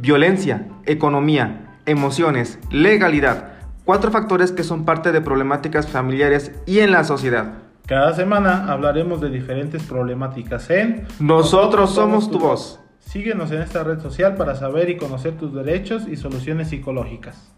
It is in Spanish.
violencia, economía, emociones, legalidad. Cuatro factores que son parte de problemáticas familiares y en la sociedad. Cada semana hablaremos de diferentes problemáticas en Nosotros somos tu voz. Síguenos en esta red social para saber y conocer tus derechos y soluciones psicológicas.